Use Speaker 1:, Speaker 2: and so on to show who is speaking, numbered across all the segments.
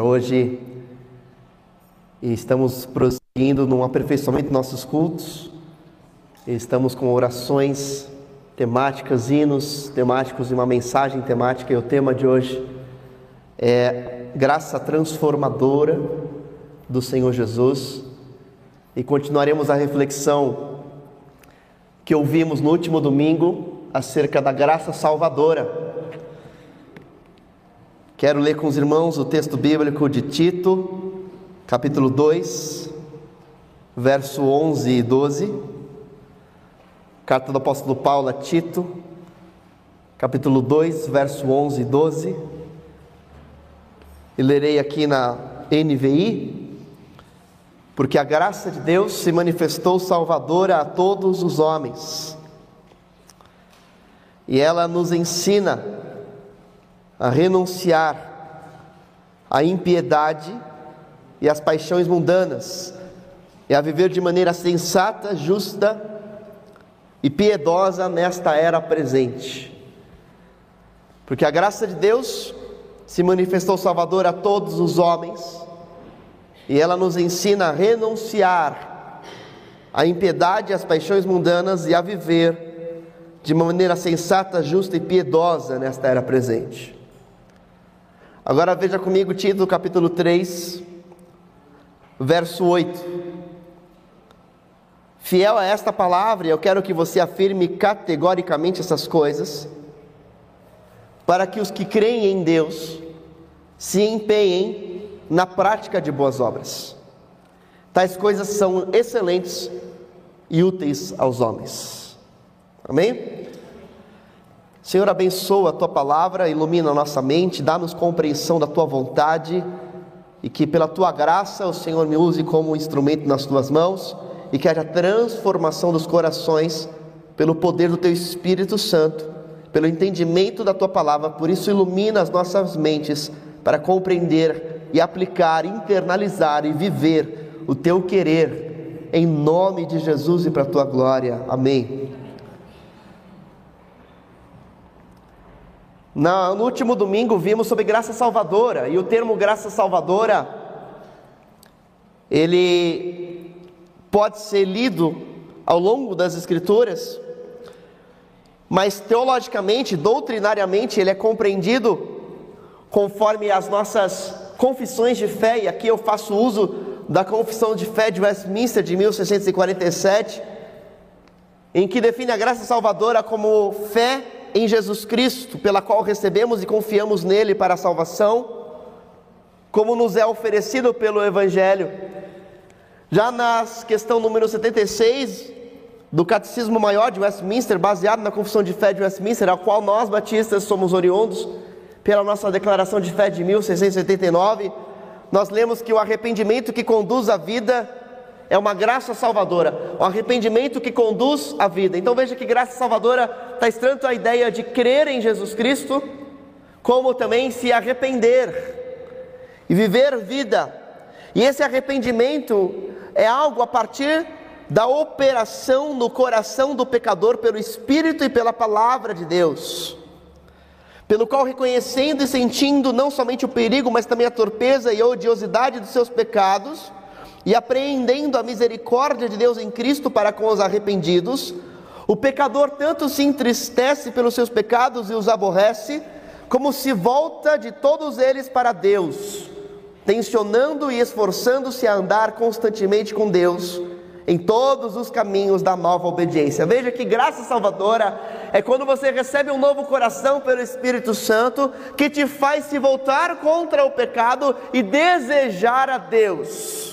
Speaker 1: Hoje estamos prosseguindo num aperfeiçoamento de nossos cultos. Estamos com orações temáticas, hinos temáticos e uma mensagem temática. E o tema de hoje é graça transformadora do Senhor Jesus. E continuaremos a reflexão que ouvimos no último domingo acerca da graça salvadora Quero ler com os irmãos o texto bíblico de Tito, capítulo 2, verso 11 e 12. Carta do apóstolo Paulo a Tito, capítulo 2, verso 11 e 12. E lerei aqui na NVI, porque a graça de Deus se manifestou salvadora a todos os homens. E ela nos ensina a renunciar à impiedade e às paixões mundanas, e a viver de maneira sensata, justa e piedosa nesta era presente. Porque a graça de Deus se manifestou Salvador a todos os homens, e ela nos ensina a renunciar à impiedade e às paixões mundanas e a viver de maneira sensata, justa e piedosa nesta era presente. Agora veja comigo Tito capítulo 3, verso 8. Fiel a esta palavra, eu quero que você afirme categoricamente essas coisas, para que os que creem em Deus se empenhem na prática de boas obras. Tais coisas são excelentes e úteis aos homens. Amém? Senhor, abençoa a tua palavra, ilumina a nossa mente, dá-nos compreensão da tua vontade e que pela tua graça o Senhor me use como instrumento nas tuas mãos e que haja transformação dos corações pelo poder do teu Espírito Santo, pelo entendimento da tua palavra. Por isso, ilumina as nossas mentes para compreender e aplicar, internalizar e viver o teu querer, em nome de Jesus e para a tua glória. Amém. No último domingo vimos sobre graça salvadora, e o termo graça salvadora, ele pode ser lido ao longo das Escrituras, mas teologicamente, doutrinariamente, ele é compreendido conforme as nossas confissões de fé, e aqui eu faço uso da Confissão de Fé de Westminster de 1647, em que define a graça salvadora como fé em Jesus Cristo, pela qual recebemos e confiamos nele para a salvação, como nos é oferecido pelo Evangelho. Já na questão número 76 do Catecismo Maior de Westminster, baseado na Confissão de Fé de Westminster, a qual nós batistas somos oriundos, pela nossa declaração de fé de 1689, nós lemos que o arrependimento que conduz à vida é uma graça salvadora, o arrependimento que conduz à vida. Então veja que graça salvadora está tanto a ideia de crer em Jesus Cristo, como também se arrepender e viver vida. E esse arrependimento é algo a partir da operação no coração do pecador pelo Espírito e pela palavra de Deus, pelo qual reconhecendo e sentindo não somente o perigo, mas também a torpeza e a odiosidade dos seus pecados, e apreendendo a misericórdia de Deus em Cristo para com os arrependidos, o pecador tanto se entristece pelos seus pecados e os aborrece, como se volta de todos eles para Deus, tensionando e esforçando-se a andar constantemente com Deus em todos os caminhos da nova obediência. Veja que graça salvadora é quando você recebe um novo coração pelo Espírito Santo que te faz se voltar contra o pecado e desejar a Deus.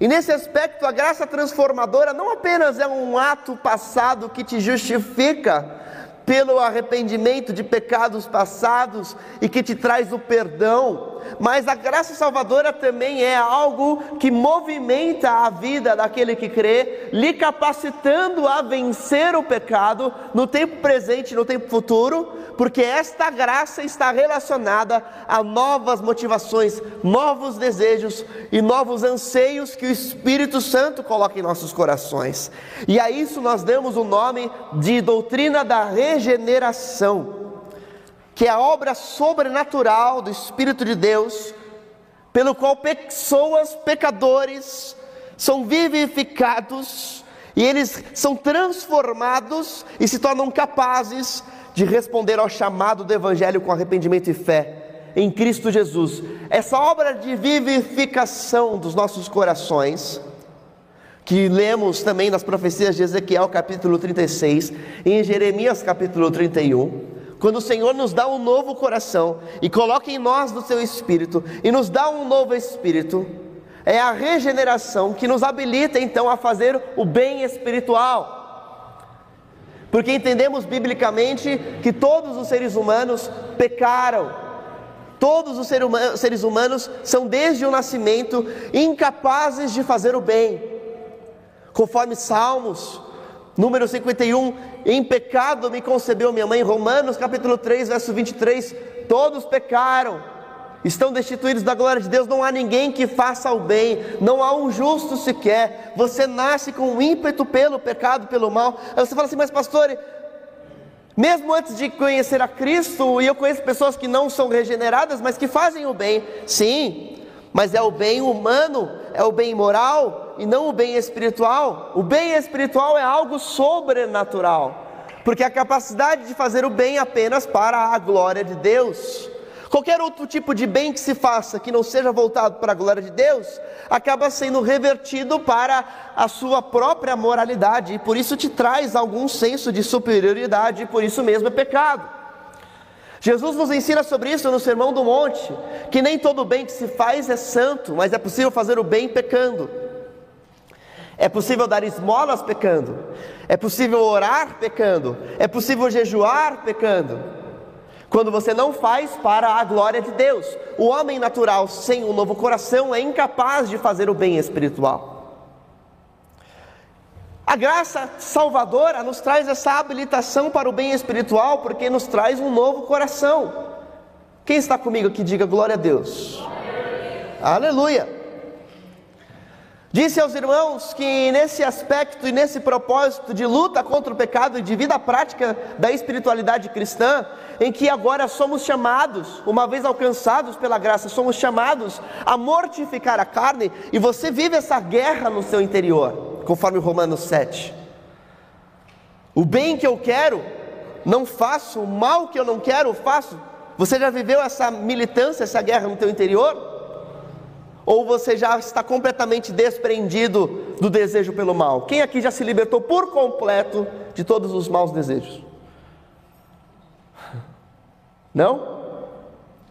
Speaker 1: E nesse aspecto, a graça transformadora não apenas é um ato passado que te justifica pelo arrependimento de pecados passados e que te traz o perdão, mas a graça salvadora também é algo que movimenta a vida daquele que crê, lhe capacitando a vencer o pecado no tempo presente e no tempo futuro, porque esta graça está relacionada a novas motivações, novos desejos e novos anseios que o Espírito Santo coloca em nossos corações. E a isso nós damos o nome de doutrina da regeneração que é a obra sobrenatural do Espírito de Deus pelo qual pessoas, pecadores, são vivificados e eles são transformados e se tornam capazes de responder ao chamado do Evangelho com arrependimento e fé em Cristo Jesus. Essa obra de vivificação dos nossos corações, que lemos também nas profecias de Ezequiel capítulo 36 e em Jeremias capítulo 31, quando o Senhor nos dá um novo coração e coloca em nós do seu espírito e nos dá um novo espírito, é a regeneração que nos habilita então a fazer o bem espiritual. Porque entendemos biblicamente que todos os seres humanos pecaram, todos os seres humanos são desde o nascimento incapazes de fazer o bem, conforme Salmos, número 51, em pecado me concebeu minha mãe, Romanos capítulo 3, verso 23, todos pecaram, estão destituídos da glória de Deus, não há ninguém que faça o bem, não há um justo sequer, você nasce com um ímpeto pelo pecado, pelo mal, aí você fala assim, mas pastor, mesmo antes de conhecer a Cristo, e eu conheço pessoas que não são regeneradas, mas que fazem o bem, sim, mas é o bem humano, é o bem moral e não o bem espiritual. O bem espiritual é algo sobrenatural, porque a capacidade de fazer o bem apenas para a glória de Deus. Qualquer outro tipo de bem que se faça que não seja voltado para a glória de Deus, acaba sendo revertido para a sua própria moralidade, e por isso te traz algum senso de superioridade, e por isso mesmo é pecado. Jesus nos ensina sobre isso no Sermão do Monte, que nem todo bem que se faz é santo, mas é possível fazer o bem pecando. É possível dar esmolas pecando. É possível orar pecando. É possível jejuar pecando. Quando você não faz para a glória de Deus. O homem natural sem um novo coração é incapaz de fazer o bem espiritual. A graça salvadora nos traz essa habilitação para o bem espiritual, porque nos traz um novo coração. Quem está comigo aqui, diga glória a Deus. Aleluia. Aleluia. Disse aos irmãos que nesse aspecto e nesse propósito de luta contra o pecado e de vida prática da espiritualidade cristã, em que agora somos chamados, uma vez alcançados pela graça, somos chamados a mortificar a carne, e você vive essa guerra no seu interior conforme Romanos 7. O bem que eu quero, não faço, o mal que eu não quero, faço. Você já viveu essa militância, essa guerra no teu interior? Ou você já está completamente desprendido do desejo pelo mal? Quem aqui já se libertou por completo de todos os maus desejos? Não?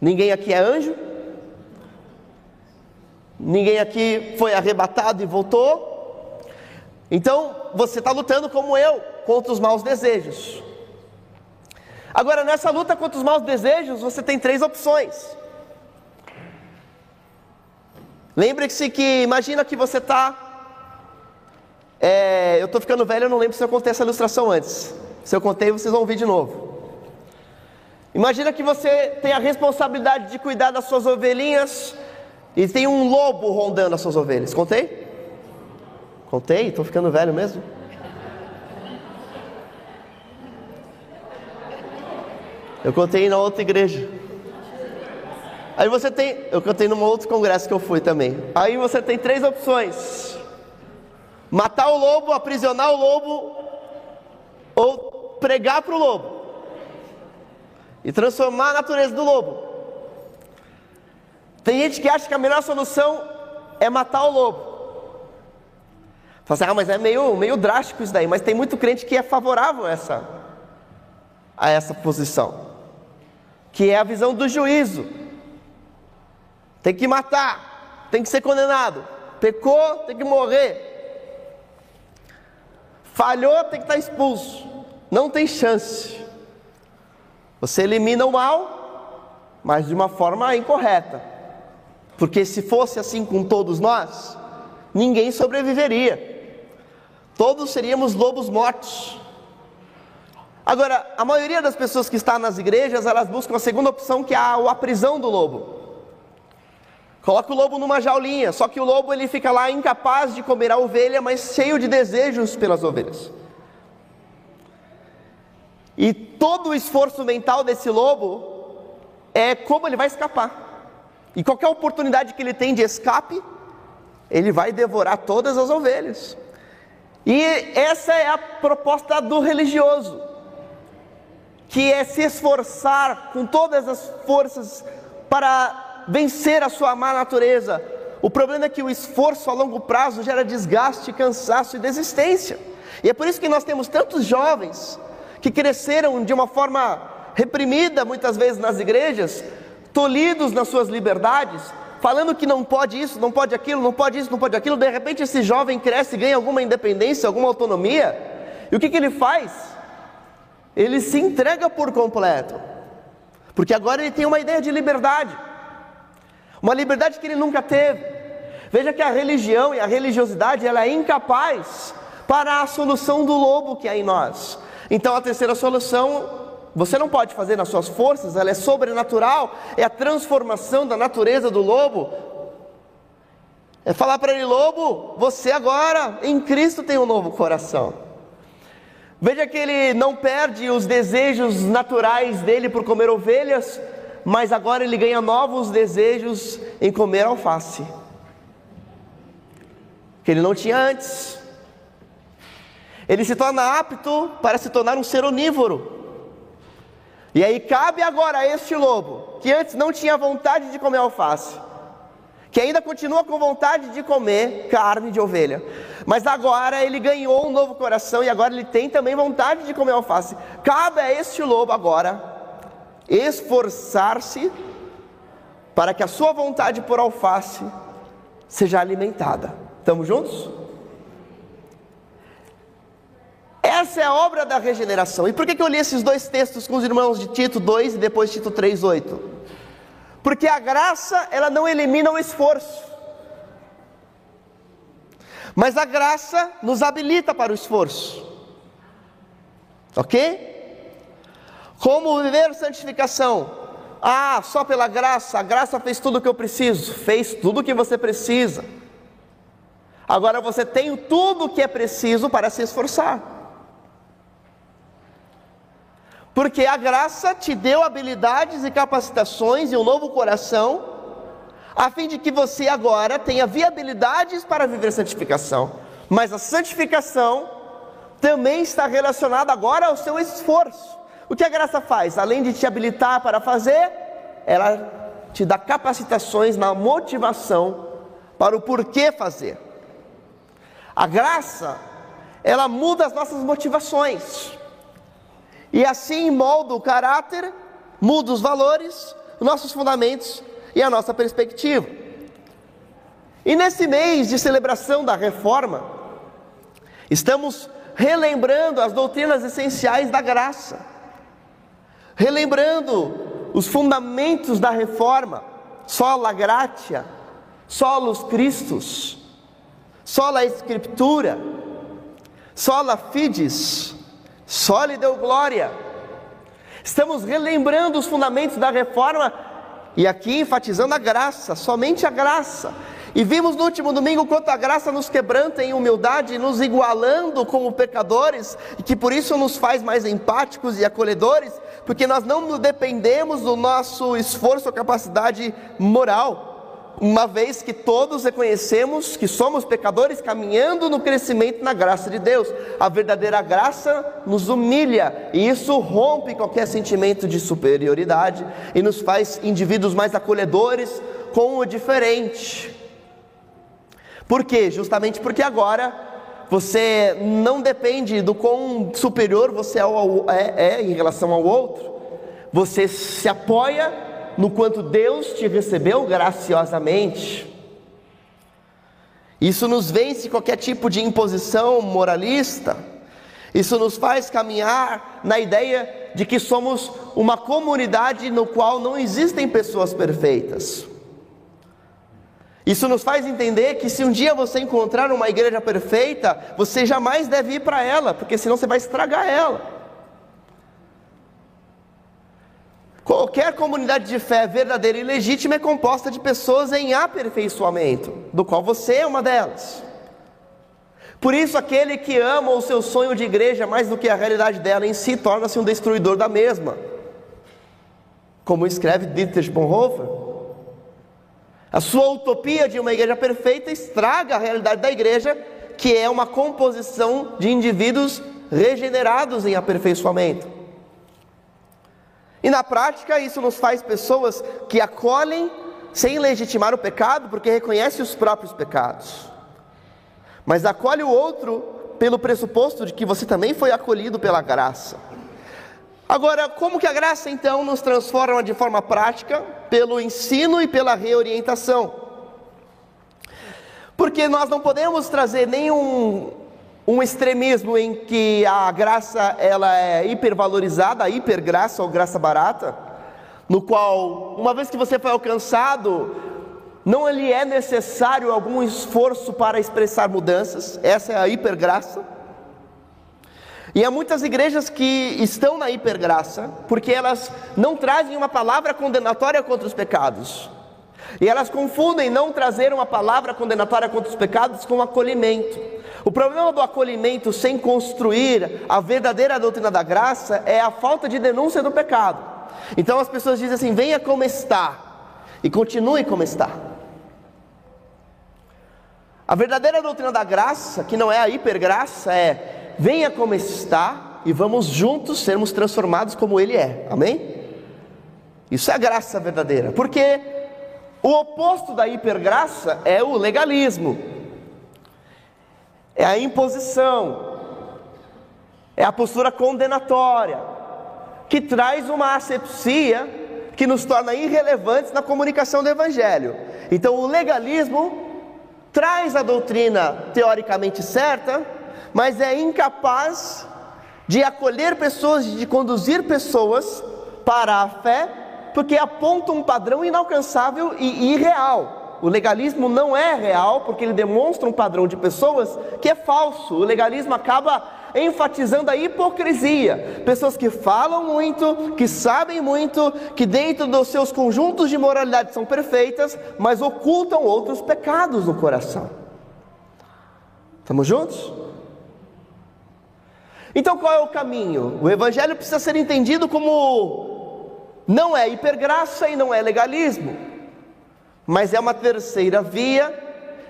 Speaker 1: Ninguém aqui é anjo? Ninguém aqui foi arrebatado e voltou? Então você está lutando como eu contra os maus desejos. Agora, nessa luta contra os maus desejos, você tem três opções. Lembre-se que, imagina que você está. É, eu estou ficando velho, eu não lembro se eu contei essa ilustração antes. Se eu contei, vocês vão ouvir de novo. Imagina que você tem a responsabilidade de cuidar das suas ovelhinhas e tem um lobo rondando as suas ovelhas. Contei? Contei? Estou ficando velho mesmo? Eu contei na outra igreja. Aí você tem, eu contei num outro congresso que eu fui também. Aí você tem três opções: matar o lobo, aprisionar o lobo, ou pregar para o lobo e transformar a natureza do lobo. Tem gente que acha que a melhor solução é matar o lobo. Fala assim, ah, mas é meio, meio drástico isso daí, mas tem muito crente que é favorável a essa, a essa posição, que é a visão do juízo. Tem que matar, tem que ser condenado. Pecou, tem que morrer. Falhou, tem que estar expulso. Não tem chance. Você elimina o mal, mas de uma forma incorreta. Porque se fosse assim com todos nós, ninguém sobreviveria todos seríamos lobos mortos. Agora, a maioria das pessoas que está nas igrejas, elas buscam a segunda opção, que é a, prisão do lobo. Coloca o lobo numa jaulinha, só que o lobo ele fica lá incapaz de comer a ovelha, mas cheio de desejos pelas ovelhas. E todo o esforço mental desse lobo é como ele vai escapar. E qualquer oportunidade que ele tem de escape, ele vai devorar todas as ovelhas. E essa é a proposta do religioso, que é se esforçar com todas as forças para vencer a sua má natureza. O problema é que o esforço a longo prazo gera desgaste, cansaço e desistência. E é por isso que nós temos tantos jovens que cresceram de uma forma reprimida, muitas vezes nas igrejas, tolhidos nas suas liberdades, falando que não pode isso, não pode aquilo, não pode isso, não pode aquilo. De repente, esse jovem cresce ganha alguma independência, alguma autonomia. E o que, que ele faz? Ele se entrega por completo, porque agora ele tem uma ideia de liberdade, uma liberdade que ele nunca teve. Veja que a religião e a religiosidade ela é incapaz para a solução do lobo que há em nós. Então a terceira solução você não pode fazer nas suas forças, ela é sobrenatural, é a transformação da natureza do lobo. É falar para ele, lobo, você agora em Cristo tem um novo coração. Veja que ele não perde os desejos naturais dele por comer ovelhas, mas agora ele ganha novos desejos em comer alface, que ele não tinha antes. Ele se torna apto para se tornar um ser onívoro. E aí cabe agora a este lobo, que antes não tinha vontade de comer alface, que ainda continua com vontade de comer carne de ovelha, mas agora ele ganhou um novo coração e agora ele tem também vontade de comer alface. Cabe a este lobo agora esforçar-se para que a sua vontade por alface seja alimentada. Estamos juntos? Essa é a obra da regeneração. E por que, que eu li esses dois textos com os irmãos de Tito 2 e depois Tito 3, 8? Porque a graça, ela não elimina o esforço. Mas a graça nos habilita para o esforço. Ok? Como viver santificação? Ah, só pela graça, a graça fez tudo o que eu preciso, fez tudo o que você precisa. Agora você tem tudo o que é preciso para se esforçar. Porque a graça te deu habilidades e capacitações e um novo coração, a fim de que você agora tenha viabilidades para viver santificação. Mas a santificação também está relacionada agora ao seu esforço. O que a graça faz? Além de te habilitar para fazer, ela te dá capacitações na motivação para o porquê fazer. A graça, ela muda as nossas motivações. E assim molda o caráter, muda os valores, nossos fundamentos e a nossa perspectiva. E nesse mês de celebração da reforma, estamos relembrando as doutrinas essenciais da graça, relembrando os fundamentos da reforma, sola gratia, solos Christus, sola Escritura, sola fides, só lhe deu glória. Estamos relembrando os fundamentos da reforma e aqui enfatizando a graça, somente a graça. E vimos no último domingo quanto a graça nos quebranta em humildade, nos igualando como pecadores, e que por isso nos faz mais empáticos e acolhedores, porque nós não dependemos do nosso esforço ou capacidade moral uma vez que todos reconhecemos que somos pecadores caminhando no crescimento na graça de Deus. A verdadeira graça nos humilha e isso rompe qualquer sentimento de superioridade e nos faz indivíduos mais acolhedores com o diferente. Por quê? Justamente porque agora você não depende do quão superior você é, é, é em relação ao outro, você se apoia no quanto Deus te recebeu graciosamente. Isso nos vence qualquer tipo de imposição moralista. Isso nos faz caminhar na ideia de que somos uma comunidade no qual não existem pessoas perfeitas. Isso nos faz entender que se um dia você encontrar uma igreja perfeita, você jamais deve ir para ela, porque senão você vai estragar ela. Qualquer comunidade de fé verdadeira e legítima é composta de pessoas em aperfeiçoamento, do qual você é uma delas. Por isso, aquele que ama o seu sonho de igreja mais do que a realidade dela em si, torna-se um destruidor da mesma. Como escreve Dietrich Bonhoeffer. A sua utopia de uma igreja perfeita estraga a realidade da igreja, que é uma composição de indivíduos regenerados em aperfeiçoamento. E na prática, isso nos faz pessoas que acolhem sem legitimar o pecado, porque reconhecem os próprios pecados, mas acolhe o outro pelo pressuposto de que você também foi acolhido pela graça. Agora, como que a graça então nos transforma de forma prática? Pelo ensino e pela reorientação. Porque nós não podemos trazer nenhum um extremismo em que a graça ela é hipervalorizada, a hipergraça ou graça barata, no qual, uma vez que você foi alcançado, não lhe é necessário algum esforço para expressar mudanças, essa é a hipergraça. E há muitas igrejas que estão na hipergraça, porque elas não trazem uma palavra condenatória contra os pecados. E elas confundem não trazer uma palavra condenatória contra os pecados com acolhimento. O problema do acolhimento sem construir a verdadeira doutrina da graça é a falta de denúncia do pecado. Então as pessoas dizem assim: venha como está, e continue como está. A verdadeira doutrina da graça, que não é a hipergraça, é venha como está e vamos juntos sermos transformados como Ele é. Amém? Isso é a graça verdadeira, porque o oposto da hipergraça é o legalismo, é a imposição, é a postura condenatória, que traz uma asepsia que nos torna irrelevantes na comunicação do Evangelho. Então, o legalismo traz a doutrina teoricamente certa, mas é incapaz de acolher pessoas, de conduzir pessoas para a fé, porque aponta um padrão inalcançável e irreal. O legalismo não é real, porque ele demonstra um padrão de pessoas que é falso. O legalismo acaba enfatizando a hipocrisia. Pessoas que falam muito, que sabem muito, que dentro dos seus conjuntos de moralidade são perfeitas, mas ocultam outros pecados no coração. Estamos juntos? Então qual é o caminho? O evangelho precisa ser entendido como não é hipergraça e não é legalismo, mas é uma terceira via,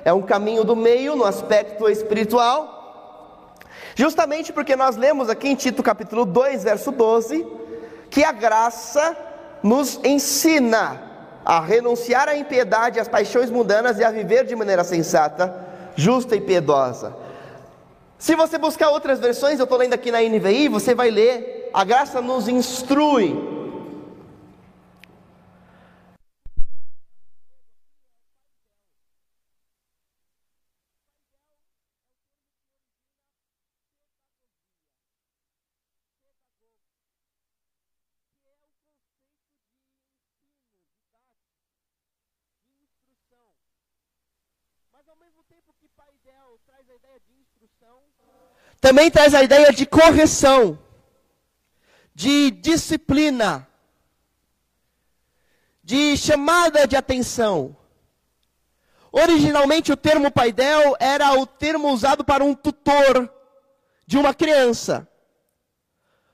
Speaker 1: é um caminho do meio no aspecto espiritual. Justamente porque nós lemos aqui em Tito capítulo 2, verso 12, que a graça nos ensina a renunciar à impiedade, às paixões mundanas e a viver de maneira sensata, justa e piedosa. Se você buscar outras versões, eu estou lendo aqui na NVI, você vai ler, a graça nos instrui. Mas ao mesmo tempo que paidel traz a ideia de instrução, também traz a ideia de correção, de disciplina, de chamada de atenção. Originalmente o termo paidel era o termo usado para um tutor de uma criança.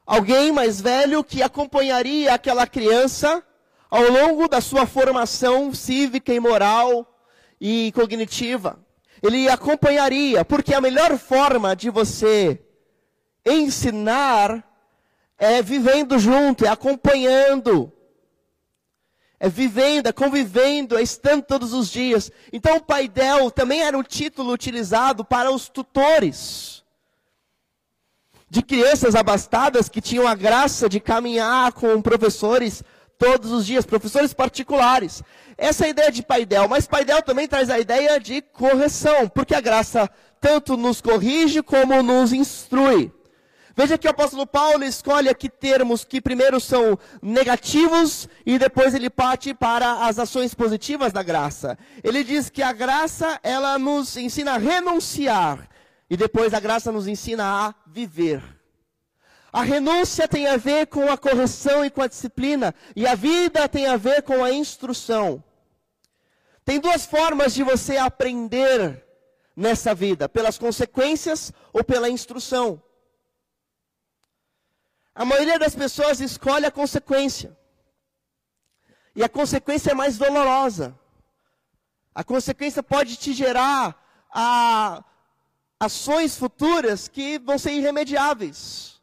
Speaker 1: Alguém mais velho que acompanharia aquela criança ao longo da sua formação cívica e moral e cognitiva. Ele acompanharia, porque a melhor forma de você ensinar é vivendo junto, é acompanhando, é vivendo, é convivendo, é estando todos os dias. Então, o paidel também era um título utilizado para os tutores de crianças abastadas que tinham a graça de caminhar com professores todos os dias, professores particulares. Essa é a ideia de paidel, mas paidel também traz a ideia de correção, porque a graça tanto nos corrige como nos instrui. Veja que o apóstolo Paulo escolhe aqui termos que primeiro são negativos e depois ele parte para as ações positivas da graça. Ele diz que a graça, ela nos ensina a renunciar e depois a graça nos ensina a viver. A renúncia tem a ver com a correção e com a disciplina, e a vida tem a ver com a instrução. Tem duas formas de você aprender nessa vida: pelas consequências ou pela instrução. A maioria das pessoas escolhe a consequência. E a consequência é mais dolorosa. A consequência pode te gerar a, ações futuras que vão ser irremediáveis.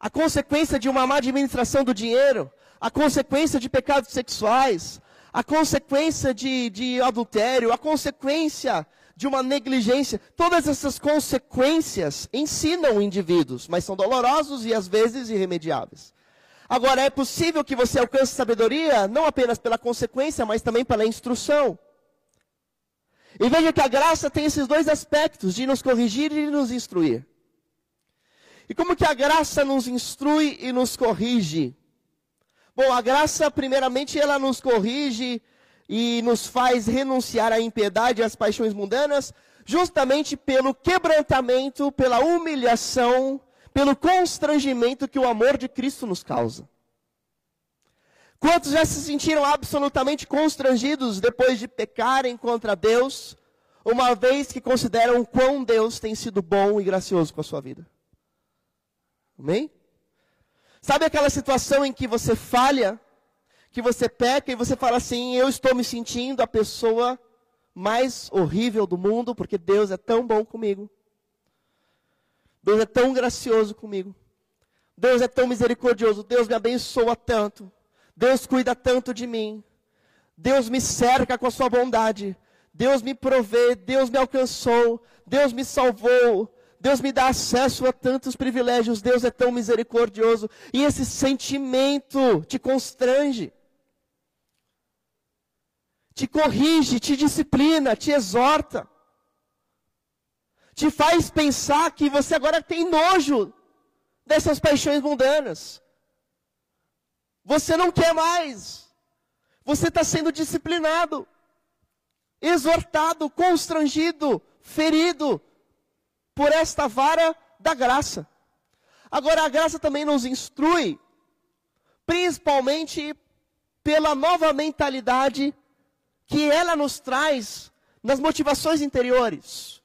Speaker 1: A consequência de uma má administração do dinheiro, a consequência de pecados sexuais, a consequência de, de adultério, a consequência de uma negligência, todas essas consequências ensinam indivíduos, mas são dolorosos e às vezes irremediáveis. Agora, é possível que você alcance sabedoria não apenas pela consequência, mas também pela instrução. E veja que a graça tem esses dois aspectos, de nos corrigir e de nos instruir. E como que a graça nos instrui e nos corrige? Bom, a graça, primeiramente, ela nos corrige e nos faz renunciar à impiedade e às paixões mundanas, justamente pelo quebrantamento, pela humilhação pelo constrangimento que o amor de Cristo nos causa. Quantos já se sentiram absolutamente constrangidos depois de pecarem contra Deus, uma vez que consideram quão Deus tem sido bom e gracioso com a sua vida? Amém? Sabe aquela situação em que você falha, que você peca e você fala assim: Eu estou me sentindo a pessoa mais horrível do mundo porque Deus é tão bom comigo. Deus é tão gracioso comigo. Deus é tão misericordioso. Deus me abençoa tanto. Deus cuida tanto de mim. Deus me cerca com a sua bondade. Deus me provê. Deus me alcançou. Deus me salvou. Deus me dá acesso a tantos privilégios. Deus é tão misericordioso. E esse sentimento te constrange. Te corrige, te disciplina, te exorta te faz pensar que você agora tem nojo dessas paixões mundanas. Você não quer mais. Você está sendo disciplinado, exortado, constrangido, ferido por esta vara da graça. Agora, a graça também nos instrui, principalmente pela nova mentalidade que ela nos traz nas motivações interiores.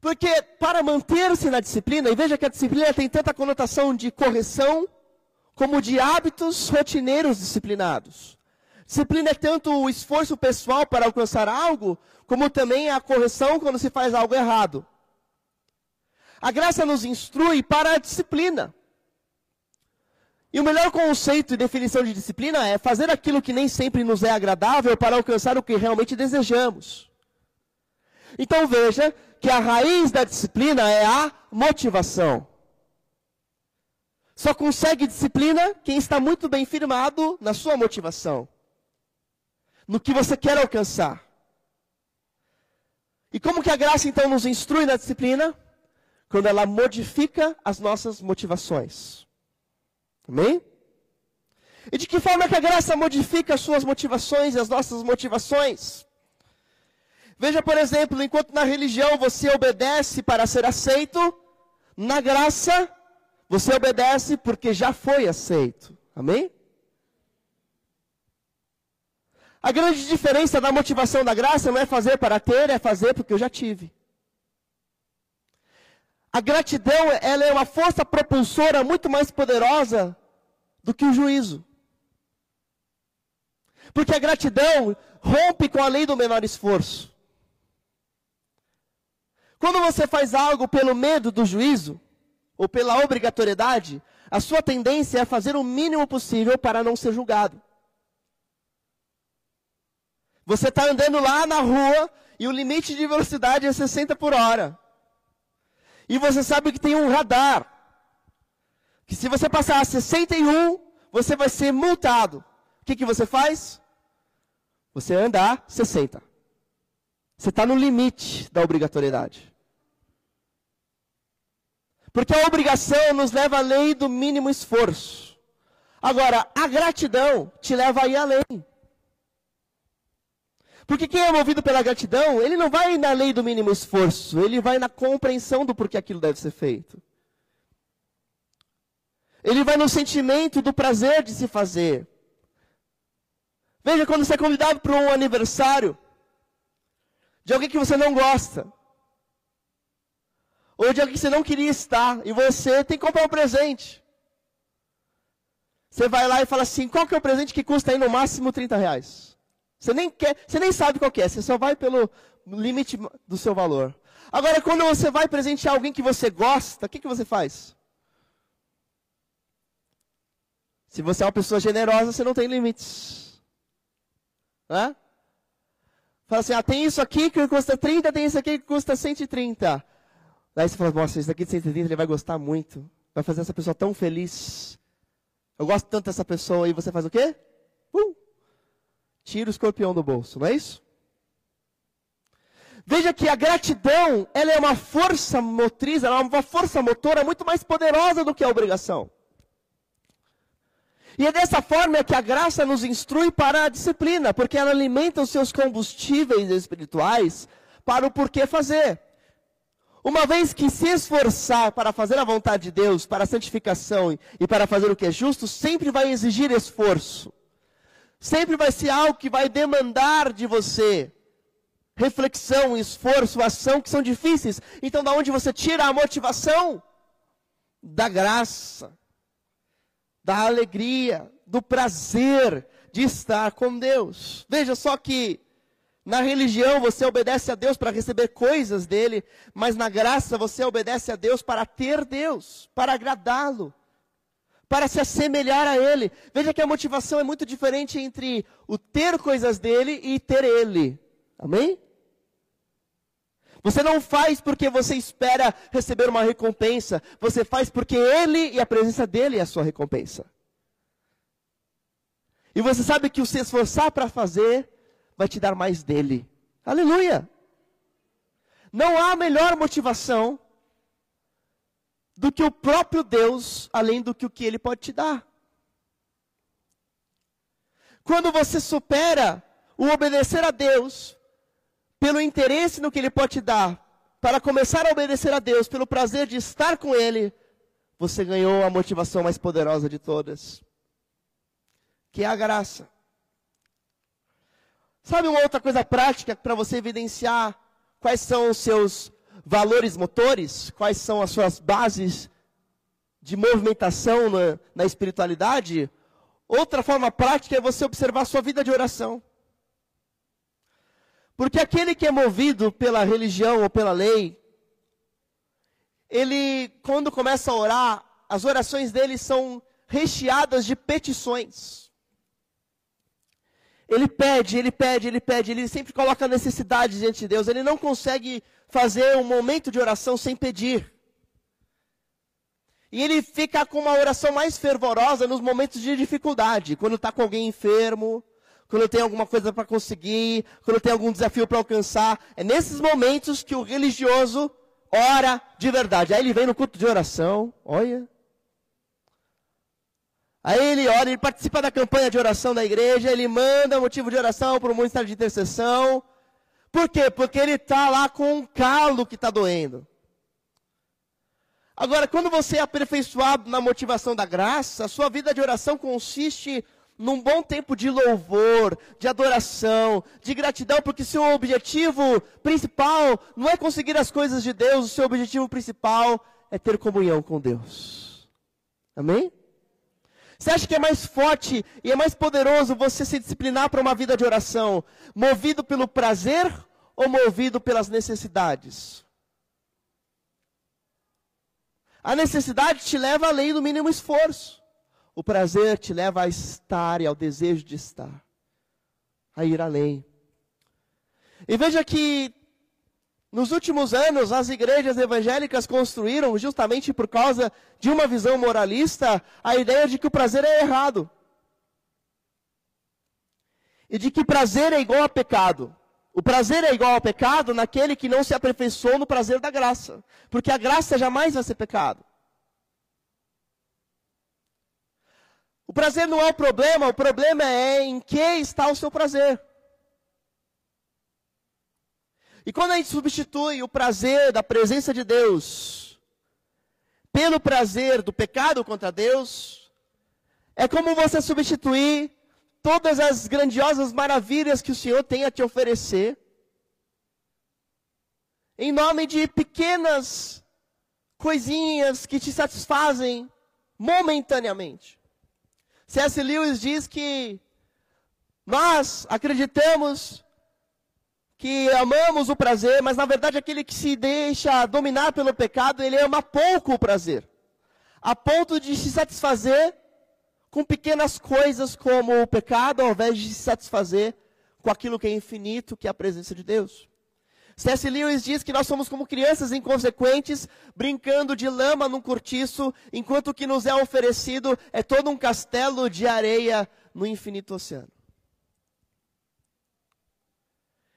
Speaker 1: Porque para manter-se na disciplina, e veja que a disciplina tem tanta conotação de correção, como de hábitos rotineiros disciplinados. Disciplina é tanto o esforço pessoal para alcançar algo, como também a correção quando se faz algo errado. A graça nos instrui para a disciplina. E o melhor conceito e definição de disciplina é fazer aquilo que nem sempre nos é agradável para alcançar o que realmente desejamos. Então veja que a raiz da disciplina é a motivação. Só consegue disciplina quem está muito bem firmado na sua motivação, no que você quer alcançar. E como que a graça então nos instrui na disciplina? Quando ela modifica as nossas motivações. Amém? E de que forma que a graça modifica as suas motivações e as nossas motivações? Veja, por exemplo, enquanto na religião você obedece para ser aceito, na graça você obedece porque já foi aceito. Amém? A grande diferença da motivação da graça não é fazer para ter, é fazer porque eu já tive. A gratidão, ela é uma força propulsora muito mais poderosa do que o juízo. Porque a gratidão rompe com a lei do menor esforço. Quando você faz algo pelo medo do juízo, ou pela obrigatoriedade, a sua tendência é fazer o mínimo possível para não ser julgado. Você está andando lá na rua e o limite de velocidade é 60 por hora. E você sabe que tem um radar. Que se você passar a 61, você vai ser multado. O que, que você faz? Você anda a 60. Você está no limite da obrigatoriedade. Porque a obrigação nos leva à lei do mínimo esforço. Agora, a gratidão te leva a ir além. Porque quem é movido pela gratidão, ele não vai na lei do mínimo esforço, ele vai na compreensão do porquê aquilo deve ser feito. Ele vai no sentimento do prazer de se fazer. Veja, quando você é convidado para um aniversário de alguém que você não gosta, ou de alguém que você não queria estar, e você tem que comprar um presente. Você vai lá e fala assim: qual que é o presente que custa aí no máximo 30 reais? Você nem quer, você nem sabe qual é, você só vai pelo limite do seu valor. Agora, quando você vai presentear alguém que você gosta, o que, que você faz? Se você é uma pessoa generosa, você não tem limites. Hã? Fala assim, ah, tem isso aqui que custa 30, tem isso aqui que custa 130. Daí você fala, nossa, isso daqui de 130 ele vai gostar muito. Vai fazer essa pessoa tão feliz. Eu gosto tanto dessa pessoa. E você faz o quê? Uh, tira o escorpião do bolso, não é isso? Veja que a gratidão, ela é uma força motriz, ela é uma força motora muito mais poderosa do que a obrigação. E é dessa forma que a graça nos instrui para a disciplina, porque ela alimenta os seus combustíveis espirituais para o porquê fazer. Uma vez que se esforçar para fazer a vontade de Deus, para a santificação e para fazer o que é justo, sempre vai exigir esforço. Sempre vai ser algo que vai demandar de você reflexão, esforço, ação que são difíceis. Então, da onde você tira a motivação? Da graça, da alegria, do prazer de estar com Deus. Veja só que na religião você obedece a Deus para receber coisas dele, mas na graça você obedece a Deus para ter Deus, para agradá-lo para se assemelhar a Ele. Veja que a motivação é muito diferente entre o ter coisas dele e ter Ele. Amém? Você não faz porque você espera receber uma recompensa. Você faz porque Ele e a presença dele é a sua recompensa. E você sabe que o se esforçar para fazer vai te dar mais dele. Aleluia! Não há melhor motivação do que o próprio Deus, além do que o que ele pode te dar. Quando você supera o obedecer a Deus pelo interesse no que ele pode te dar, para começar a obedecer a Deus pelo prazer de estar com ele, você ganhou a motivação mais poderosa de todas, que é a graça. Sabe uma outra coisa prática para você evidenciar quais são os seus valores motores, quais são as suas bases de movimentação na, na espiritualidade, outra forma prática é você observar a sua vida de oração. Porque aquele que é movido pela religião ou pela lei, ele, quando começa a orar, as orações dele são recheadas de petições. Ele pede, ele pede, ele pede, ele sempre coloca necessidade diante de Deus. Ele não consegue fazer um momento de oração sem pedir. E ele fica com uma oração mais fervorosa nos momentos de dificuldade, quando está com alguém enfermo, quando tem alguma coisa para conseguir, quando tem algum desafio para alcançar. É nesses momentos que o religioso ora de verdade. Aí ele vem no culto de oração, olha. Aí ele ora, ele participa da campanha de oração da igreja, ele manda motivo de oração para o ministério de intercessão. Por quê? Porque ele está lá com um calo que está doendo. Agora, quando você é aperfeiçoado na motivação da graça, a sua vida de oração consiste num bom tempo de louvor, de adoração, de gratidão, porque seu objetivo principal não é conseguir as coisas de Deus, o seu objetivo principal é ter comunhão com Deus. Amém? Você acha que é mais forte e é mais poderoso você se disciplinar para uma vida de oração, movido pelo prazer ou movido pelas necessidades? A necessidade te leva além do mínimo esforço. O prazer te leva a estar e ao desejo de estar, a ir além. E veja que nos últimos anos, as igrejas evangélicas construíram, justamente por causa de uma visão moralista, a ideia de que o prazer é errado. E de que prazer é igual a pecado. O prazer é igual ao pecado naquele que não se aperfeiçoou no prazer da graça. Porque a graça jamais vai ser pecado. O prazer não é o problema, o problema é em que está o seu prazer. E quando a gente substitui o prazer da presença de Deus pelo prazer do pecado contra Deus, é como você substituir todas as grandiosas maravilhas que o Senhor tem a te oferecer, em nome de pequenas coisinhas que te satisfazem momentaneamente. C.S. Lewis diz que Nós acreditamos que amamos o prazer, mas na verdade aquele que se deixa dominar pelo pecado, ele ama pouco o prazer. A ponto de se satisfazer com pequenas coisas como o pecado, ao invés de se satisfazer com aquilo que é infinito, que é a presença de Deus. C.S. Lewis diz que nós somos como crianças inconsequentes, brincando de lama num cortiço, enquanto o que nos é oferecido é todo um castelo de areia no infinito oceano.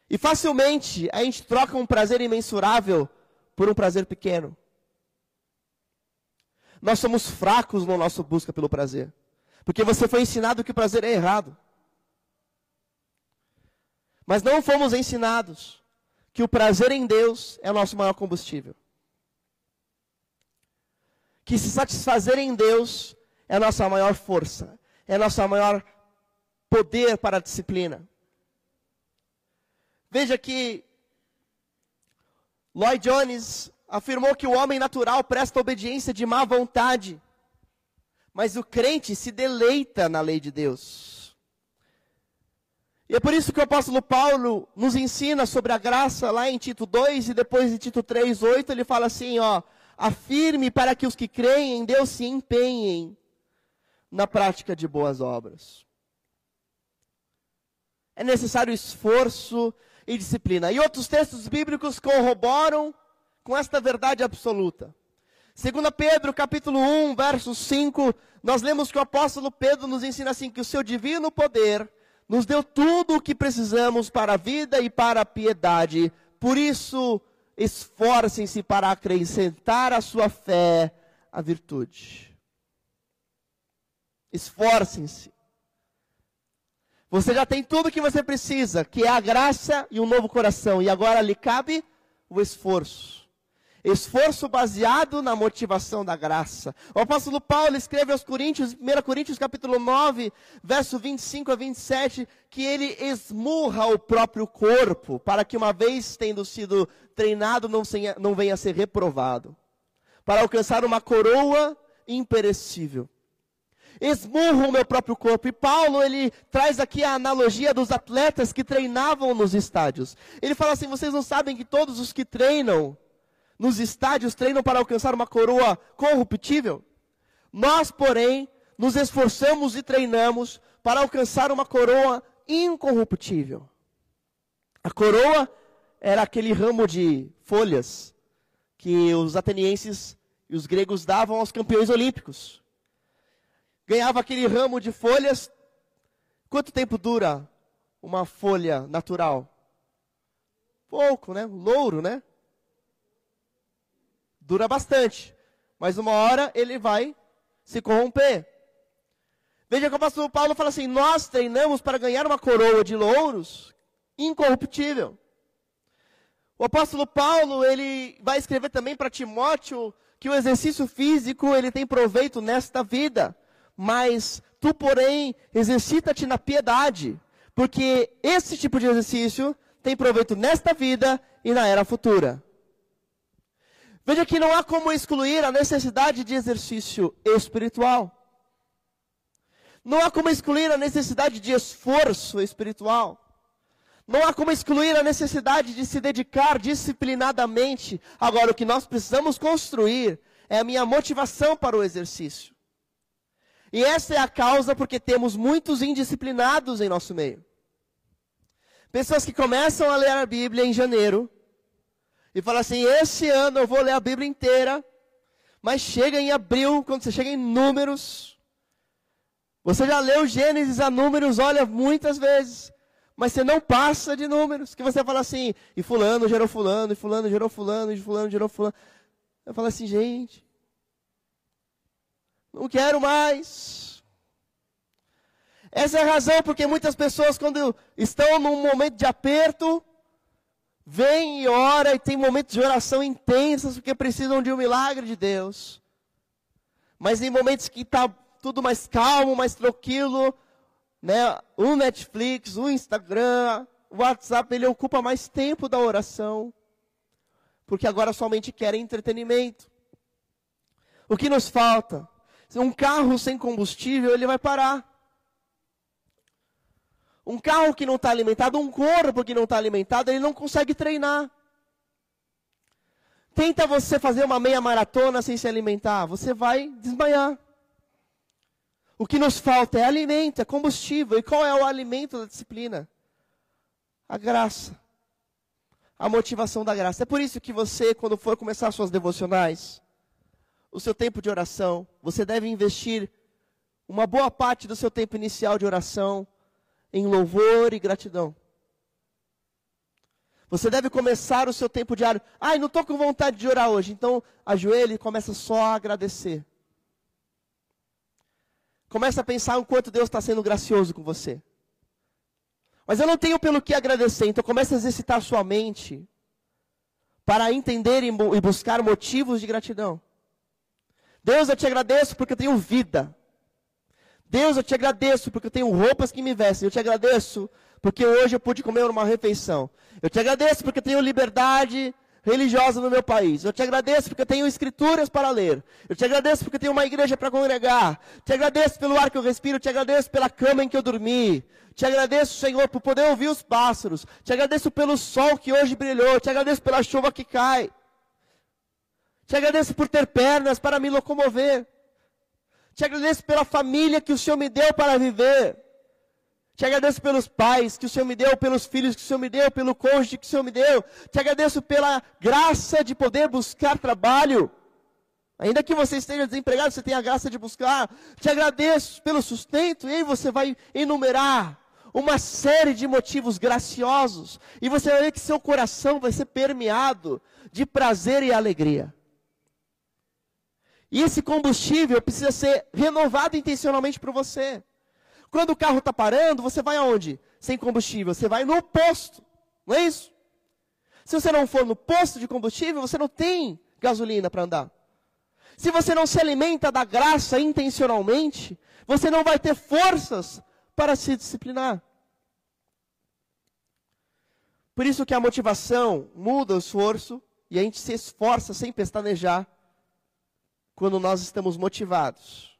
Speaker 1: E facilmente a gente troca um prazer imensurável por um prazer pequeno. Nós somos fracos na nossa busca pelo prazer. Porque você foi ensinado que o prazer é errado. Mas não fomos ensinados que o prazer em Deus é o nosso maior combustível. Que se satisfazer em Deus é a nossa maior força, é a nossa maior poder para a disciplina. Veja que Lloyd Jones afirmou que o homem natural presta obediência de má vontade, mas o crente se deleita na lei de Deus. E é por isso que o apóstolo Paulo nos ensina sobre a graça lá em Tito 2 e depois em Tito 3, 8, ele fala assim, ó, afirme para que os que creem em Deus se empenhem na prática de boas obras. É necessário esforço e disciplina. E outros textos bíblicos corroboram com esta verdade absoluta. Segundo Pedro, capítulo 1, verso 5, nós lemos que o apóstolo Pedro nos ensina assim que o seu divino poder nos deu tudo o que precisamos para a vida e para a piedade. Por isso, esforcem-se para acrescentar à sua fé a virtude. Esforcem-se. Você já tem tudo o que você precisa, que é a graça e um novo coração. E agora lhe cabe o esforço. Esforço baseado na motivação da graça. O apóstolo Paulo escreve aos Coríntios, 1 Coríntios capítulo 9, verso 25 a 27, que ele esmurra o próprio corpo, para que uma vez tendo sido treinado, não, não venha a ser reprovado. Para alcançar uma coroa imperecível esmurro o meu próprio corpo. E Paulo, ele traz aqui a analogia dos atletas que treinavam nos estádios. Ele fala assim: vocês não sabem que todos os que treinam nos estádios treinam para alcançar uma coroa corruptível? Nós, porém, nos esforçamos e treinamos para alcançar uma coroa incorruptível. A coroa era aquele ramo de folhas que os atenienses e os gregos davam aos campeões olímpicos ganhava aquele ramo de folhas. Quanto tempo dura uma folha natural? Pouco, né? Louro, né? Dura bastante. Mas uma hora ele vai se corromper. Veja que o apóstolo Paulo fala assim: Nós treinamos para ganhar uma coroa de louros incorruptível. O apóstolo Paulo, ele vai escrever também para Timóteo que o exercício físico, ele tem proveito nesta vida mas tu, porém, exercita-te na piedade, porque esse tipo de exercício tem proveito nesta vida e na era futura. Veja que não há como excluir a necessidade de exercício espiritual. Não há como excluir a necessidade de esforço espiritual. Não há como excluir a necessidade de se dedicar disciplinadamente. Agora, o que nós precisamos construir é a minha motivação para o exercício. E essa é a causa porque temos muitos indisciplinados em nosso meio. Pessoas que começam a ler a Bíblia em janeiro e falam assim: esse ano eu vou ler a Bíblia inteira, mas chega em abril, quando você chega em números, você já leu Gênesis a números, olha, muitas vezes, mas você não passa de números, que você fala assim, e fulano gerou fulano, e fulano gerou fulano, e fulano gerou fulano. Eu falo assim, gente, não quero mais. Essa é a razão porque muitas pessoas, quando estão num momento de aperto, vêm e oram e tem momentos de oração intensos porque precisam de um milagre de Deus. Mas em momentos que está tudo mais calmo, mais tranquilo, né? O Netflix, o Instagram, o WhatsApp, ele ocupa mais tempo da oração. Porque agora somente querem entretenimento. O que nos falta? Um carro sem combustível, ele vai parar. Um carro que não está alimentado, um corpo que não está alimentado, ele não consegue treinar. Tenta você fazer uma meia maratona sem se alimentar, você vai desmaiar. O que nos falta é alimento, é combustível. E qual é o alimento da disciplina? A graça. A motivação da graça. É por isso que você, quando for começar suas devocionais, o seu tempo de oração, você deve investir uma boa parte do seu tempo inicial de oração em louvor e gratidão. Você deve começar o seu tempo diário. Ai, não estou com vontade de orar hoje. Então, ajoelhe e começa só a agradecer. Começa a pensar o quanto Deus está sendo gracioso com você. Mas eu não tenho pelo que agradecer, então comece a exercitar sua mente para entender e buscar motivos de gratidão. Deus, eu te agradeço porque eu tenho vida. Deus, eu te agradeço porque eu tenho roupas que me vestem. Eu te agradeço porque hoje eu pude comer uma refeição. Eu te agradeço porque eu tenho liberdade religiosa no meu país. Eu te agradeço porque eu tenho escrituras para ler. Eu te agradeço porque eu tenho uma igreja para congregar. Te agradeço pelo ar que eu respiro. Te agradeço pela cama em que eu dormi. Te agradeço, Senhor, por poder ouvir os pássaros. Te agradeço pelo sol que hoje brilhou. Te agradeço pela chuva que cai. Te agradeço por ter pernas para me locomover. Te agradeço pela família que o Senhor me deu para viver. Te agradeço pelos pais que o Senhor me deu, pelos filhos que o Senhor me deu, pelo cônjuge que o Senhor me deu. Te agradeço pela graça de poder buscar trabalho. Ainda que você esteja desempregado, você tem a graça de buscar. Te agradeço pelo sustento. E aí você vai enumerar uma série de motivos graciosos. E você vai ver que seu coração vai ser permeado de prazer e alegria. E esse combustível precisa ser renovado intencionalmente por você. Quando o carro está parando, você vai aonde? Sem combustível. Você vai no posto. Não é isso? Se você não for no posto de combustível, você não tem gasolina para andar. Se você não se alimenta da graça intencionalmente, você não vai ter forças para se disciplinar. Por isso que a motivação muda o esforço e a gente se esforça sem pestanejar quando nós estamos motivados.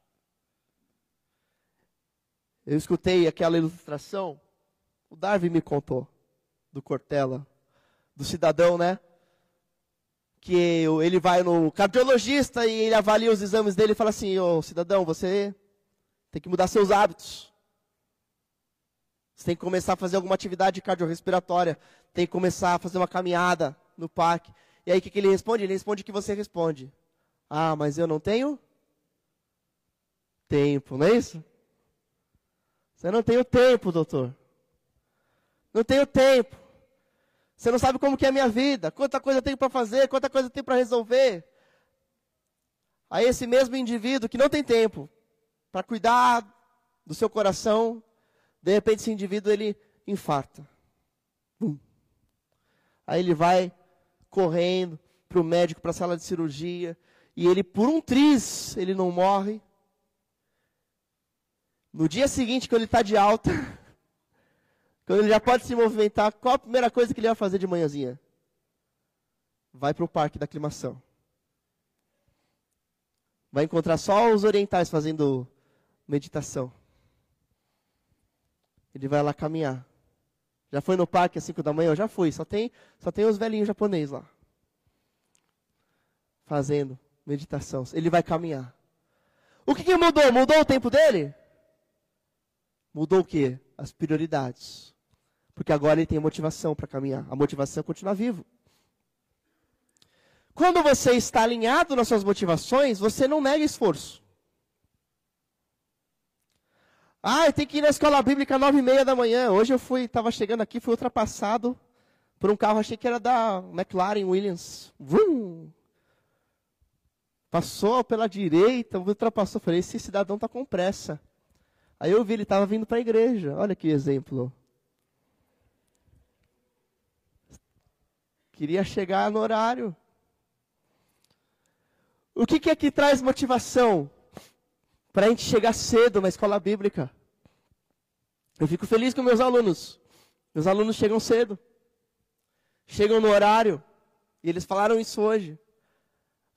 Speaker 1: Eu escutei aquela ilustração, o Darwin me contou, do Cortella, do cidadão, né? Que ele vai no cardiologista e ele avalia os exames dele e fala assim: Ô cidadão, você tem que mudar seus hábitos. Você tem que começar a fazer alguma atividade cardiorrespiratória. Tem que começar a fazer uma caminhada no parque. E aí o que, que ele responde? Ele responde o que você responde. Ah, mas eu não tenho tempo, não é isso? Você não tem o tempo, doutor. Não tenho tempo. Você não sabe como que é a minha vida, quanta coisa eu tenho para fazer, quanta coisa eu tenho para resolver. Aí esse mesmo indivíduo que não tem tempo para cuidar do seu coração, de repente esse indivíduo ele infarta. Bum. Aí ele vai correndo para o médico, para a sala de cirurgia, e ele por um triz, ele não morre, no dia seguinte, quando ele está de alta, quando ele já pode se movimentar, qual a primeira coisa que ele vai fazer de manhãzinha? Vai para o parque da aclimação. Vai encontrar só os orientais fazendo meditação. Ele vai lá caminhar. Já foi no parque às 5 da manhã? Eu já fui. Só tem, só tem os velhinhos japoneses lá. Fazendo meditação. Ele vai caminhar. O que, que mudou? Mudou o tempo dele? Mudou o quê? As prioridades. Porque agora ele tem motivação para caminhar. A motivação é continuar vivo. Quando você está alinhado nas suas motivações, você não nega esforço. Ah, eu tenho que ir na escola bíblica às nove e meia da manhã. Hoje eu fui, estava chegando aqui, fui ultrapassado por um carro, achei que era da McLaren Williams. Vum! Passou pela direita, ultrapassou. Falei, esse cidadão está com pressa. Aí eu vi, ele estava vindo para a igreja. Olha que exemplo. Queria chegar no horário. O que, que é que traz motivação para a gente chegar cedo na escola bíblica? Eu fico feliz com meus alunos. Meus alunos chegam cedo. Chegam no horário. E eles falaram isso hoje.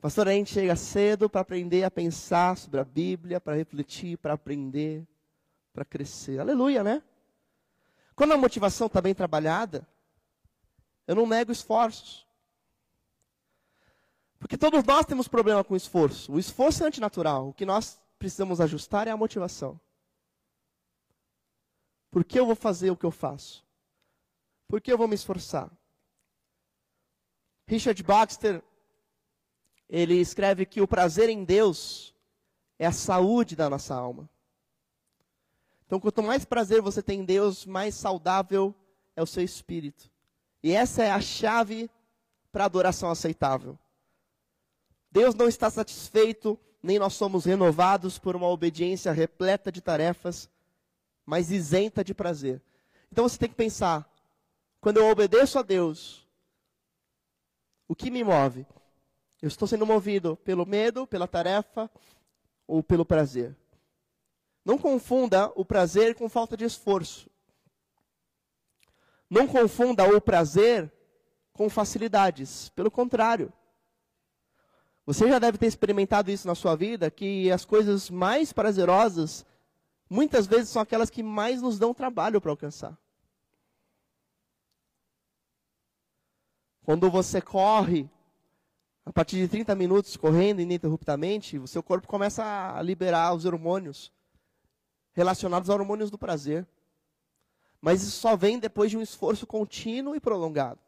Speaker 1: Pastor, a gente chega cedo para aprender a pensar sobre a Bíblia, para refletir, para aprender para crescer. Aleluia, né? Quando a motivação está bem trabalhada, eu não nego esforços. Porque todos nós temos problema com esforço. O esforço é antinatural. O que nós precisamos ajustar é a motivação. Por que eu vou fazer o que eu faço? Por que eu vou me esforçar? Richard Baxter, ele escreve que o prazer em Deus é a saúde da nossa alma. Então, quanto mais prazer você tem em Deus, mais saudável é o seu espírito. E essa é a chave para a adoração aceitável. Deus não está satisfeito, nem nós somos renovados por uma obediência repleta de tarefas, mas isenta de prazer. Então você tem que pensar: quando eu obedeço a Deus, o que me move? Eu estou sendo movido pelo medo, pela tarefa ou pelo prazer. Não confunda o prazer com falta de esforço. Não confunda o prazer com facilidades. Pelo contrário. Você já deve ter experimentado isso na sua vida, que as coisas mais prazerosas, muitas vezes são aquelas que mais nos dão trabalho para alcançar. Quando você corre, a partir de 30 minutos correndo ininterruptamente, o seu corpo começa a liberar os hormônios relacionados aos hormônios do prazer. Mas isso só vem depois de um esforço contínuo e prolongado.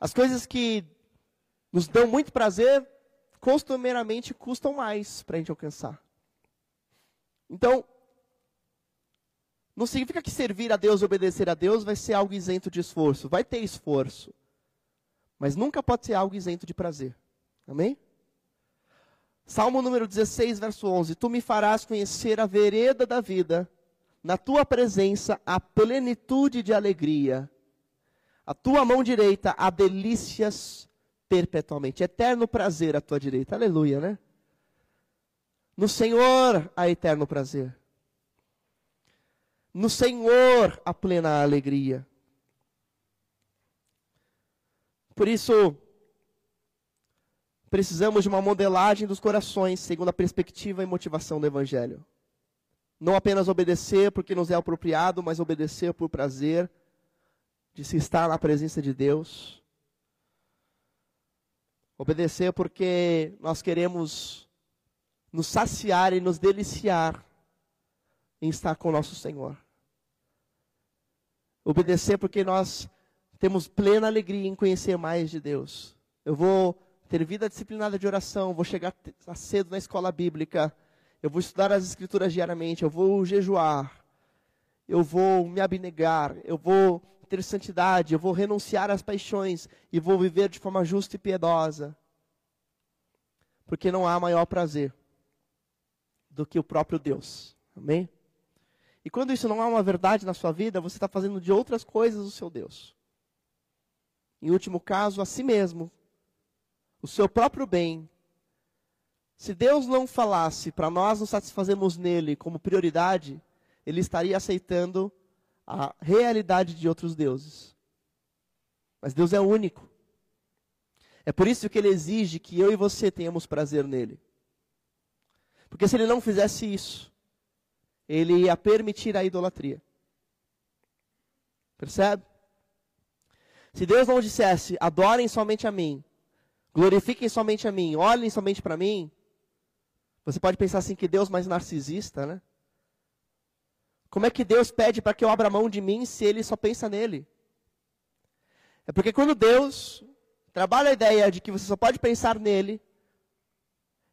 Speaker 1: As coisas que nos dão muito prazer, costumeiramente custam mais para a gente alcançar. Então, não significa que servir a Deus obedecer a Deus vai ser algo isento de esforço. Vai ter esforço. Mas nunca pode ser algo isento de prazer. Amém? Salmo número 16, verso 11: Tu me farás conhecer a vereda da vida, na tua presença a plenitude de alegria. A tua mão direita há delícias perpetuamente. Eterno prazer à tua direita. Aleluia, né? No Senhor há eterno prazer. No Senhor há plena alegria. Por isso, precisamos de uma modelagem dos corações, segundo a perspectiva e motivação do Evangelho. Não apenas obedecer porque nos é apropriado, mas obedecer por prazer de se estar na presença de Deus. Obedecer porque nós queremos nos saciar e nos deliciar em estar com o nosso Senhor. Obedecer porque nós temos plena alegria em conhecer mais de Deus. Eu vou ter vida disciplinada de oração, vou chegar cedo na escola bíblica, eu vou estudar as escrituras diariamente, eu vou jejuar, eu vou me abnegar, eu vou ter santidade, eu vou renunciar às paixões e vou viver de forma justa e piedosa. Porque não há maior prazer do que o próprio Deus. Amém? E quando isso não é uma verdade na sua vida, você está fazendo de outras coisas o seu Deus. Em último caso, a si mesmo, o seu próprio bem. Se Deus não falasse para nós nos satisfazermos nele como prioridade, ele estaria aceitando a realidade de outros deuses. Mas Deus é único. É por isso que ele exige que eu e você tenhamos prazer nele. Porque se ele não fizesse isso, ele ia permitir a idolatria. Percebe? Se Deus não dissesse, adorem somente a mim, glorifiquem somente a mim, olhem somente para mim, você pode pensar assim que Deus mais narcisista, né? Como é que Deus pede para que eu abra mão de mim se ele só pensa nele? É porque quando Deus trabalha a ideia de que você só pode pensar nele,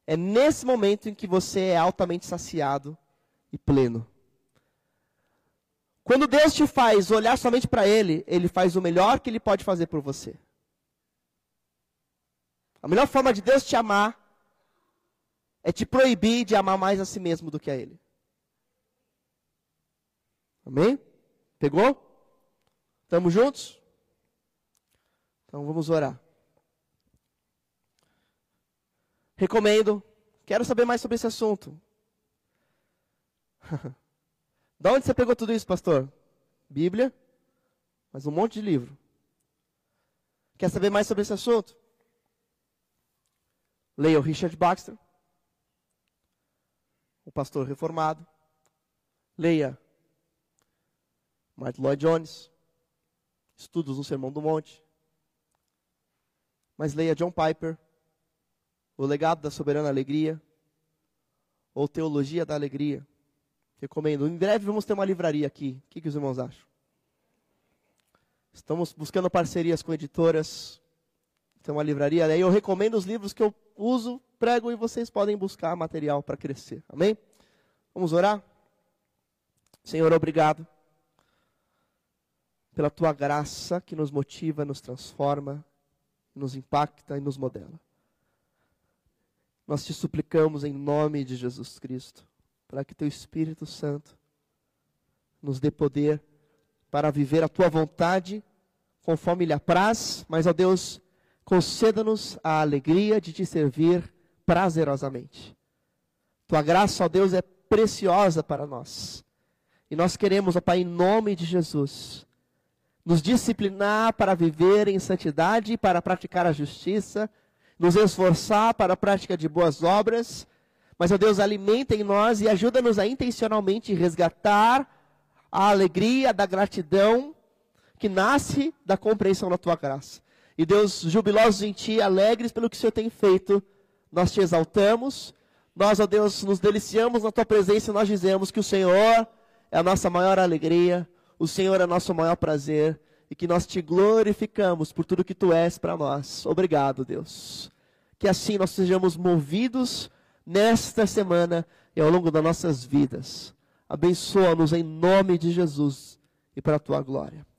Speaker 1: é nesse momento em que você é altamente saciado e pleno. Quando Deus te faz olhar somente para Ele, Ele faz o melhor que Ele pode fazer por você. A melhor forma de Deus te amar é te proibir de amar mais a si mesmo do que a Ele. Amém? Pegou? Estamos juntos? Então vamos orar. Recomendo. Quero saber mais sobre esse assunto. da onde você pegou tudo isso, pastor? Bíblia, mas um monte de livro. Quer saber mais sobre esse assunto? Leia o Richard Baxter, o pastor reformado. Leia Martin Lloyd Jones, Estudos no Sermão do Monte. Mas leia John Piper, O Legado da Soberana Alegria, ou Teologia da Alegria. Recomendo. Em breve vamos ter uma livraria aqui. O que, que os irmãos acham? Estamos buscando parcerias com editoras. Tem uma livraria. Aí eu recomendo os livros que eu uso, prego e vocês podem buscar material para crescer. Amém? Vamos orar? Senhor, obrigado pela tua graça que nos motiva, nos transforma, nos impacta e nos modela. Nós te suplicamos em nome de Jesus Cristo, para que teu Espírito Santo nos dê poder para viver a tua vontade conforme lhe apraz, mas, ó Deus, conceda-nos a alegria de te servir prazerosamente. Tua graça, ó Deus, é preciosa para nós. E nós queremos, ó Pai, em nome de Jesus, nos disciplinar para viver em santidade para praticar a justiça, nos esforçar para a prática de boas obras, mas, ó Deus, alimenta em nós e ajuda-nos a intencionalmente resgatar a alegria da gratidão que nasce da compreensão da tua graça. E Deus, jubilosos em ti, alegres pelo que o Senhor tem feito, nós te exaltamos, nós, ó Deus, nos deliciamos na tua presença e nós dizemos que o Senhor é a nossa maior alegria, o Senhor é nosso maior prazer e que nós te glorificamos por tudo que tu és para nós. Obrigado, Deus. Que assim nós sejamos movidos nesta semana e ao longo das nossas vidas. Abençoa-nos em nome de Jesus e para a tua glória.